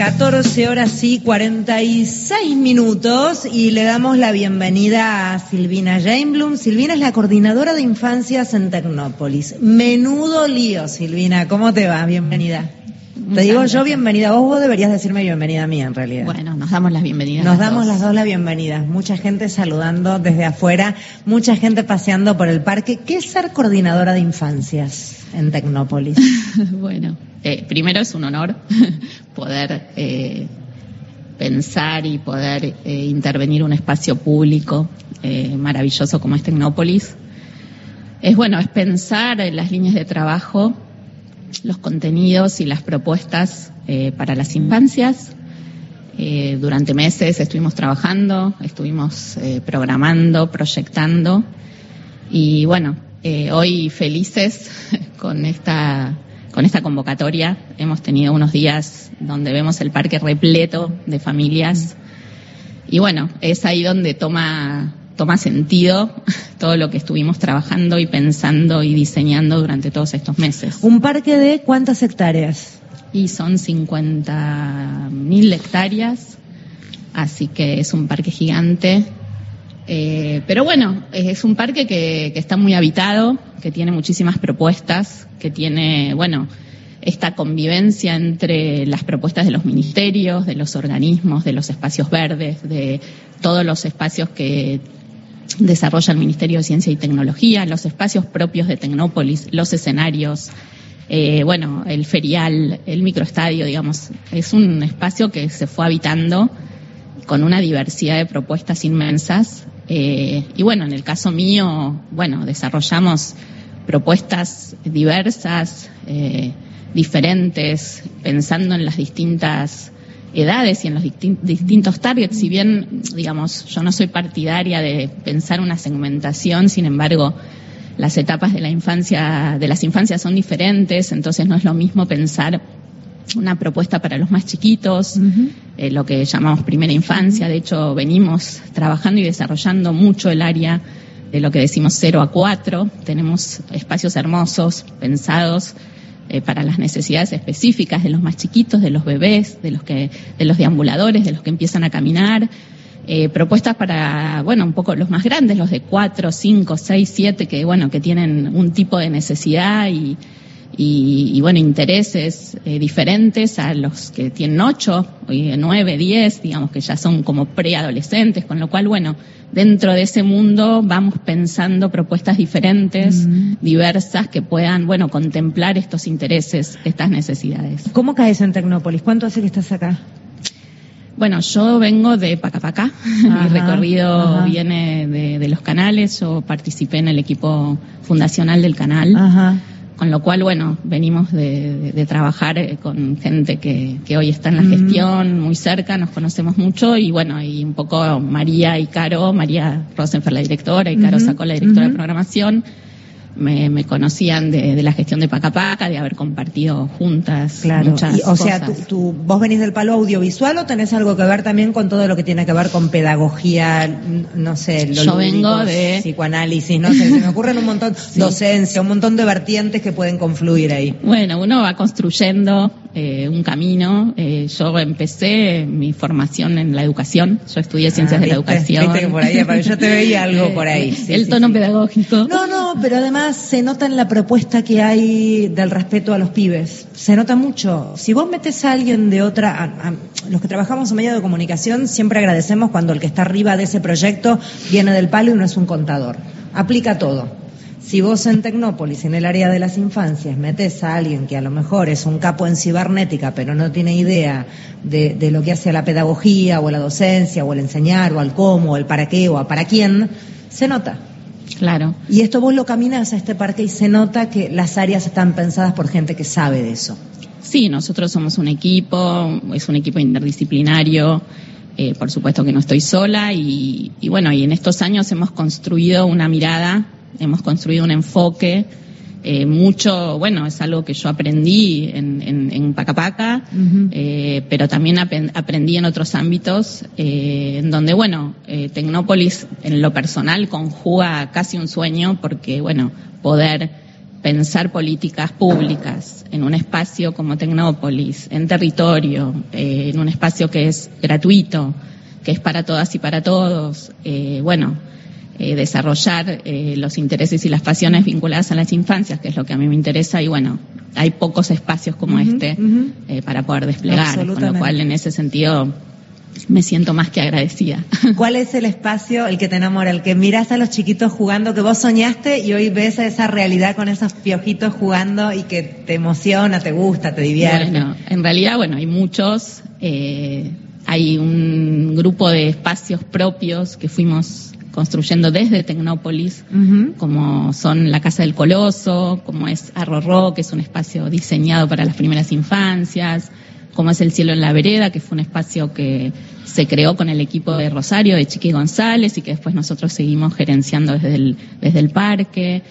14 horas y 46 minutos y le damos la bienvenida a Silvina Jainblum. Silvina es la coordinadora de infancias en Tecnópolis. Menudo lío, Silvina. ¿Cómo te va? Bienvenida. Te digo yo bienvenida. Vos, vos deberías decirme bienvenida a mí, en realidad. Bueno, nos damos las bienvenidas. Nos damos las dos las bienvenidas. Mucha gente saludando desde afuera, mucha gente paseando por el parque. ¿Qué es ser coordinadora de infancias en Tecnópolis? bueno, eh, primero es un honor poder eh, pensar y poder eh, intervenir un espacio público maravilloso como es Tecnópolis. Es bueno, es pensar en las líneas de trabajo, los contenidos y las propuestas para las infancias. durante meses estuvimos trabajando, estuvimos programando, proyectando y bueno, hoy felices con esta con esta convocatoria hemos tenido unos días donde vemos el parque repleto de familias y bueno, es ahí donde toma, toma sentido todo lo que estuvimos trabajando y pensando y diseñando durante todos estos meses. ¿Un parque de cuántas hectáreas? Y son 50.000 hectáreas, así que es un parque gigante. Eh, pero bueno, es un parque que, está muy habitado, que tiene muchísimas propuestas, que tiene, bueno, esta convivencia entre las propuestas de los ministerios, de los organismos, de los espacios verdes, de todos los espacios que desarrolla el Ministerio de Ciencia y Tecnología, los espacios propios de Tecnópolis, los escenarios, eh, bueno, el ferial, el microestadio, digamos, es un espacio que se fue habitando con una diversidad de propuestas inmensas. Eh, y bueno, en el caso mío, bueno, desarrollamos propuestas diversas, eh, diferentes, pensando en las distintas edades y en los distintos targets. Si bien, digamos, yo no soy partidaria de pensar una segmentación, sin embargo, las etapas de la infancia, de las infancias son diferentes, entonces no es lo mismo pensar una propuesta para los más chiquitos, eh, lo que llamamos primera infancia. De hecho, venimos trabajando y desarrollando mucho el área de lo que decimos 0 a 4. Tenemos espacios hermosos pensados eh, para las necesidades específicas de los más chiquitos, de los bebés, de los que, de los deambuladores, de los que empiezan a caminar. Eh, propuestas para, bueno, un poco los más grandes, los de 4, 5, 6, 7, que, bueno, que tienen un tipo de necesidad y, y, bueno, intereses eh, diferentes a los que tienen 8, 9, 10, digamos que ya son como preadolescentes, con lo cual, bueno, dentro de ese mundo vamos pensando propuestas diferentes, diversas, que puedan, bueno, contemplar estos intereses, estas necesidades. ¿Cómo caes en Tecnópolis? ¿Cuánto hace que estás acá? Bueno, yo vengo de Pacapacá, mi recorrido viene de, de, los canales, yo participé en el equipo fundacional del canal. Ajá con lo cual, bueno, venimos de, trabajar eh, con gente que, hoy está en la mm. gestión, muy cerca, nos conocemos mucho y bueno, y un poco María y Caro, María Rosenfer la directora y Caro sacó la directora de programación me, me conocían de, de, la gestión de Pacapaca, de haber compartido juntas claro. muchas O sea, tú, vos venís del palo audiovisual o tenés algo que ver también con todo lo que tiene que ver con pedagogía, no sé, lo Yo vengo de psicoanálisis, no sé, se me ocurren un montón, docencia, un montón de vertientes que pueden confluir ahí. Bueno, uno va construyendo eh, un camino. Eh, yo empecé mi formación en la educación, yo estudié ciencias de la educación. Viste que por ahí, yo te veía algo por ahí. el tono pedagógico. No, no, pero además se nota en la propuesta que hay del respeto a los pibes. Se nota mucho. Si vos metes a alguien de otra, los que trabajamos en medio de comunicación siempre agradecemos cuando el que está arriba de ese proyecto viene del palo y no es un contador. Aplica todo. Si vos en Tecnópolis, en el área de las infancias, metes a alguien que a lo mejor es un capo en cibernética, pero no tiene idea de, de lo que hace a la pedagogía o a la docencia o el enseñar o al cómo o el para qué o a para quién, se nota. Claro. Y esto vos lo caminas a este parque y se nota que las áreas están pensadas por gente que sabe de eso. Sí, nosotros somos un equipo, es un equipo interdisciplinario. Eh, por supuesto que no estoy sola y, y bueno, y en estos años hemos construido una mirada, hemos construido un enfoque eh, mucho, bueno, es algo que yo aprendí en, en, en Pacapaca, eh, pero también aprendí en otros ámbitos, eh, en donde, bueno, Tecnópolis en lo personal conjuga casi un sueño porque, bueno, poder pensar políticas públicas en un espacio como Tecnópolis, en territorio, en un espacio que es gratuito, que es para todas y para todos, bueno, eh, desarrollar los intereses y las pasiones vinculadas a las infancias, que es lo que a mí me interesa, y bueno, hay pocos espacios como este para poder desplegar, con lo cual en ese sentido me siento más que agradecida. ¿Cuál es el espacio, el que te enamora, el que miras a los chiquitos jugando, que vos soñaste y hoy ves esa realidad con esos piojitos jugando y que te emociona, te gusta, te divierte? Bueno, en realidad, bueno, hay muchos. Eh, hay un grupo de espacios propios que fuimos construyendo desde Tecnópolis, como son la Casa del Coloso, como es Arrorró, que es un espacio diseñado para las primeras infancias, como es El Cielo en la Vereda, que fue un espacio que se creó con el equipo de Rosario, de Chiqui González, y que después nosotros seguimos gerenciando desde el, desde el parque.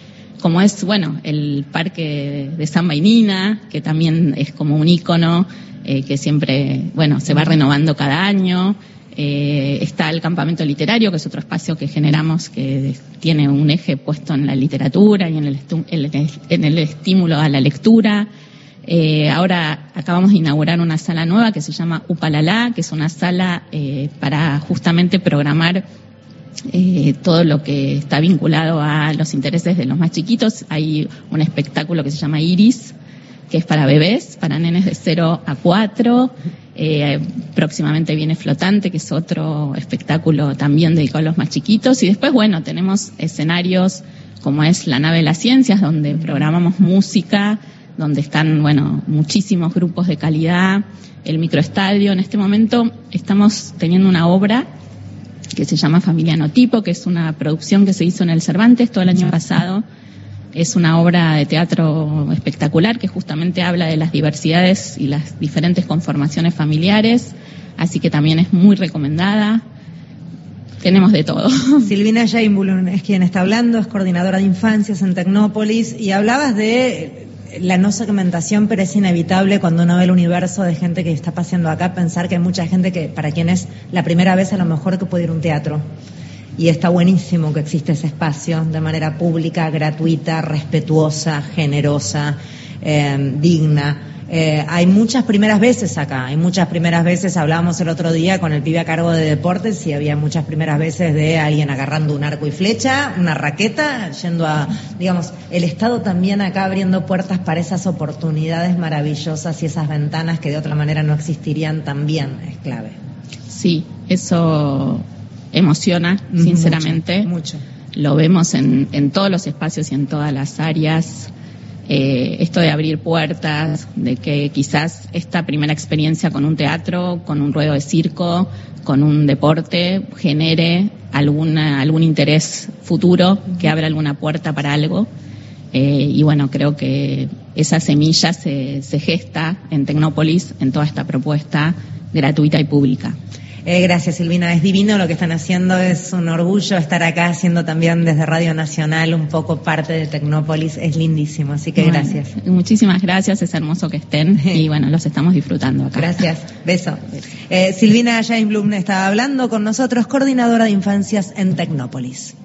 Como es, bueno, el parque de San Bainina, que también es como un ícono, eh, que siempre, bueno, se va renovando cada año. Eh, está el campamento literario, que es otro espacio que generamos que tiene un eje puesto en la literatura y en el, en el estímulo a la lectura. Eh, ahora acabamos de inaugurar una sala nueva que se llama Upalala, que es una sala eh, para justamente programar todo lo que está vinculado a los intereses de los más chiquitos. Hay un espectáculo que se llama Iris, que es para bebés, para nenes de 0 a 4. Próximamente viene Flotante, que es otro espectáculo también dedicado a los más chiquitos. Y después, bueno, tenemos escenarios como es la nave de las ciencias, donde programamos música, donde están, bueno, muchísimos grupos de calidad, el microestadio. En este momento estamos teniendo una obra que se llama Familia Tipo, que es una producción que se hizo en el Cervantes todo el año pasado. Es una obra de teatro espectacular que justamente habla de las diversidades y las diferentes conformaciones familiares, así que también es muy recomendada. Tenemos de todo. Silvina Jainbulun es quien está hablando, es coordinadora de infancias en Tecnópolis y hablabas de la no segmentación, pero es inevitable cuando uno ve el universo de gente que está paseando acá, pensar que hay mucha gente que, para quien es la primera vez a lo mejor que puede ir a un teatro. Y está buenísimo que existe ese espacio de manera pública, gratuita, respetuosa, generosa, eh, digna. Eh, hay muchas primeras veces acá, hay muchas primeras veces, hablábamos el otro día con el pibe a cargo de deportes y había muchas primeras veces de alguien agarrando un arco y flecha, una raqueta, yendo a, digamos, el Estado también acá abriendo puertas para esas oportunidades maravillosas y esas ventanas que de otra manera no existirían también es clave. Sí, eso emociona, sinceramente. mucho. Lo vemos en, en todos los espacios y en todas las áreas. Eh, esto de abrir puertas, de que quizás esta primera experiencia con un teatro, con un ruedo de circo, con un deporte, genere alguna, algún interés futuro, que abra alguna puerta para algo. Eh, y bueno, creo que esa semilla se, se gesta en Tecnópolis, en toda esta propuesta gratuita y pública. Eh, gracias, Silvina. Es divino lo que están haciendo. Es un orgullo estar acá haciendo también desde Radio Nacional un poco parte de Tecnópolis. Es lindísimo, así que gracias. Muchísimas gracias. Es hermoso que estén y bueno, los estamos disfrutando acá. Gracias. Beso. Eh, Silvina James Blum estaba hablando con nosotros, coordinadora de infancias en Tecnópolis.